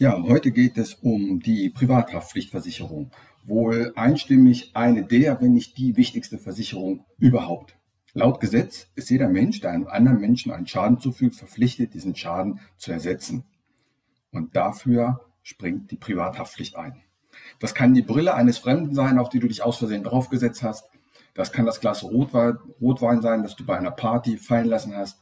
Ja, heute geht es um die Privathaftpflichtversicherung. Wohl einstimmig eine der, wenn nicht die wichtigste Versicherung überhaupt. Laut Gesetz ist jeder Mensch, der einem anderen Menschen einen Schaden zufügt, verpflichtet, diesen Schaden zu ersetzen. Und dafür springt die Privathaftpflicht ein. Das kann die Brille eines Fremden sein, auf die du dich aus Versehen draufgesetzt hast. Das kann das Glas Rotwein, Rotwein sein, das du bei einer Party fallen lassen hast.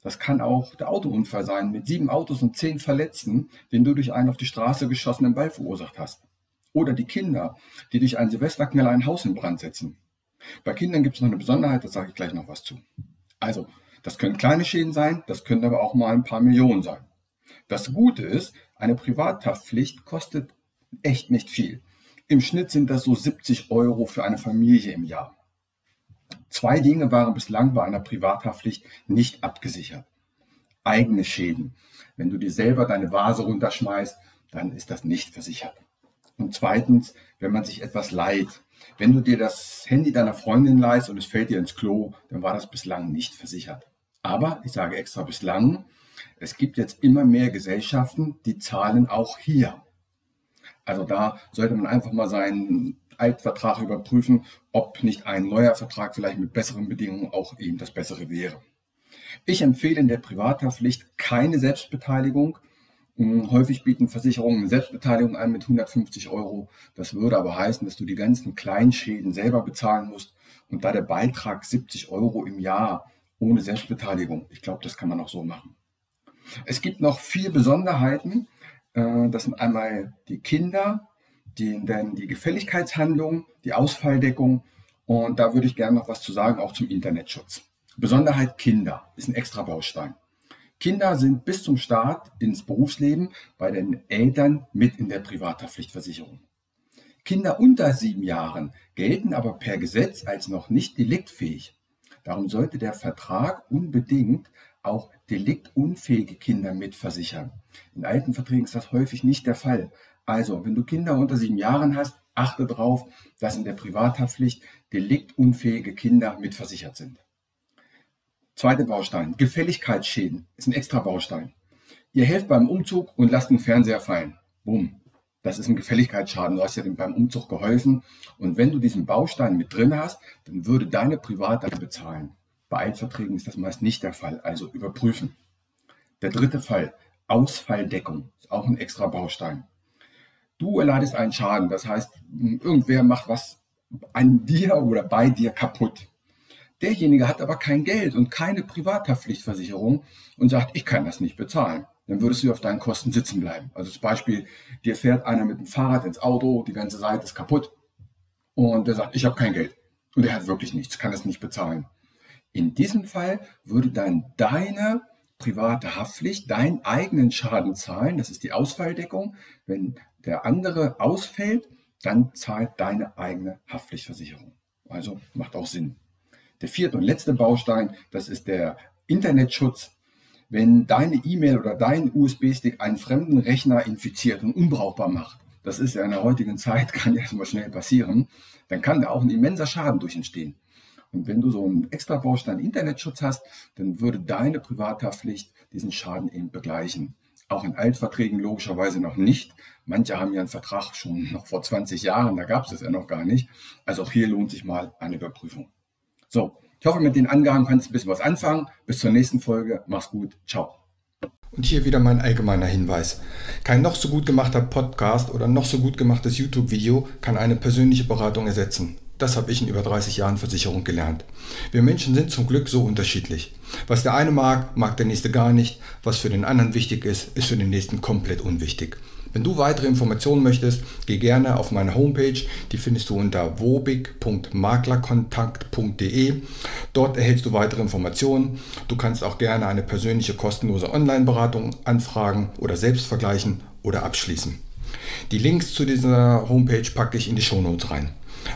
Das kann auch der Autounfall sein mit sieben Autos und zehn Verletzten, den du durch einen auf die Straße geschossenen Ball verursacht hast. Oder die Kinder, die durch einen Silvesterknall ein Haus in Brand setzen. Bei Kindern gibt es noch eine Besonderheit, da sage ich gleich noch was zu. Also, das können kleine Schäden sein, das können aber auch mal ein paar Millionen sein. Das Gute ist, eine Privathaftpflicht kostet echt nicht viel. Im Schnitt sind das so 70 Euro für eine Familie im Jahr. Zwei Dinge waren bislang bei einer Privathaftpflicht nicht abgesichert. Eigene Schäden. Wenn du dir selber deine Vase runterschmeißt, dann ist das nicht versichert. Und zweitens, wenn man sich etwas leiht. Wenn du dir das Handy deiner Freundin leihst und es fällt dir ins Klo, dann war das bislang nicht versichert. Aber, ich sage extra bislang, es gibt jetzt immer mehr Gesellschaften, die zahlen auch hier. Also da sollte man einfach mal seinen Altvertrag überprüfen, ob nicht ein neuer Vertrag vielleicht mit besseren Bedingungen auch eben das bessere wäre. Ich empfehle in der Privathaftpflicht keine Selbstbeteiligung. Hm, häufig bieten Versicherungen Selbstbeteiligung an mit 150 Euro. Das würde aber heißen, dass du die ganzen Kleinschäden selber bezahlen musst und da der Beitrag 70 Euro im Jahr ohne Selbstbeteiligung. Ich glaube, das kann man auch so machen. Es gibt noch vier Besonderheiten. Äh, das sind einmal die Kinder, die, dann die Gefälligkeitshandlung, die Ausfalldeckung und da würde ich gerne noch was zu sagen, auch zum Internetschutz. Besonderheit Kinder ist ein extra Baustein. Kinder sind bis zum Start ins Berufsleben bei den Eltern mit in der Privathaftpflichtversicherung. Kinder unter sieben Jahren gelten aber per Gesetz als noch nicht deliktfähig. Darum sollte der Vertrag unbedingt auch deliktunfähige Kinder mitversichern. In alten Verträgen ist das häufig nicht der Fall. Also, wenn du Kinder unter sieben Jahren hast, achte darauf, dass in der Privathaftpflicht deliktunfähige Kinder mitversichert sind. Zweiter Baustein, Gefälligkeitsschäden ist ein extra Baustein. Ihr helft beim Umzug und lasst den Fernseher fallen. Bumm. Das ist ein Gefälligkeitsschaden. Du hast ja beim Umzug geholfen. Und wenn du diesen Baustein mit drin hast, dann würde deine Privathaftpflicht bezahlen. Bei Altverträgen ist das meist nicht der Fall, also überprüfen. Der dritte Fall, Ausfalldeckung, ist auch ein extra Baustein. Du erleidest einen Schaden. Das heißt, irgendwer macht was an dir oder bei dir kaputt. Derjenige hat aber kein Geld und keine Privathaftpflichtversicherung und sagt, ich kann das nicht bezahlen. Dann würdest du auf deinen Kosten sitzen bleiben. Also das Beispiel, dir fährt einer mit dem Fahrrad ins Auto, die ganze Seite ist kaputt und der sagt, ich habe kein Geld. Und er hat wirklich nichts, kann es nicht bezahlen. In diesem Fall würde dann deine private Haftpflicht deinen eigenen Schaden zahlen. Das ist die Ausfalldeckung. Wenn der andere ausfällt, dann zahlt deine eigene Haftpflichtversicherung. Also macht auch Sinn. Der vierte und letzte Baustein, das ist der Internetschutz. Wenn deine E-Mail oder dein USB-Stick einen fremden Rechner infiziert und unbrauchbar macht, das ist ja in der heutigen Zeit, kann ja mal schnell passieren, dann kann da auch ein immenser Schaden durch entstehen. Und wenn du so einen extra Baustein Internetschutz hast, dann würde deine Privathaftpflicht diesen Schaden eben begleichen. Auch in Altverträgen logischerweise noch nicht. Manche haben ja einen Vertrag schon noch vor 20 Jahren, da gab es es ja noch gar nicht. Also auch hier lohnt sich mal eine Überprüfung. So, ich hoffe, mit den Angaben kannst du ein bisschen was anfangen. Bis zur nächsten Folge. Mach's gut. Ciao. Und hier wieder mein allgemeiner Hinweis. Kein noch so gut gemachter Podcast oder noch so gut gemachtes YouTube-Video kann eine persönliche Beratung ersetzen. Das habe ich in über 30 Jahren Versicherung gelernt. Wir Menschen sind zum Glück so unterschiedlich. Was der eine mag, mag der nächste gar nicht. Was für den anderen wichtig ist, ist für den nächsten komplett unwichtig. Wenn du weitere Informationen möchtest, geh gerne auf meine Homepage. Die findest du unter wobig.maklerkontakt.de. Dort erhältst du weitere Informationen. Du kannst auch gerne eine persönliche kostenlose Online-Beratung anfragen oder selbst vergleichen oder abschließen. Die Links zu dieser Homepage packe ich in die Shownotes rein.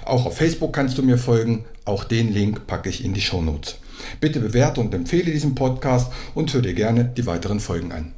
Auch auf Facebook kannst du mir folgen. Auch den Link packe ich in die Shownotes. Bitte bewerte und empfehle diesen Podcast und hör dir gerne die weiteren Folgen an.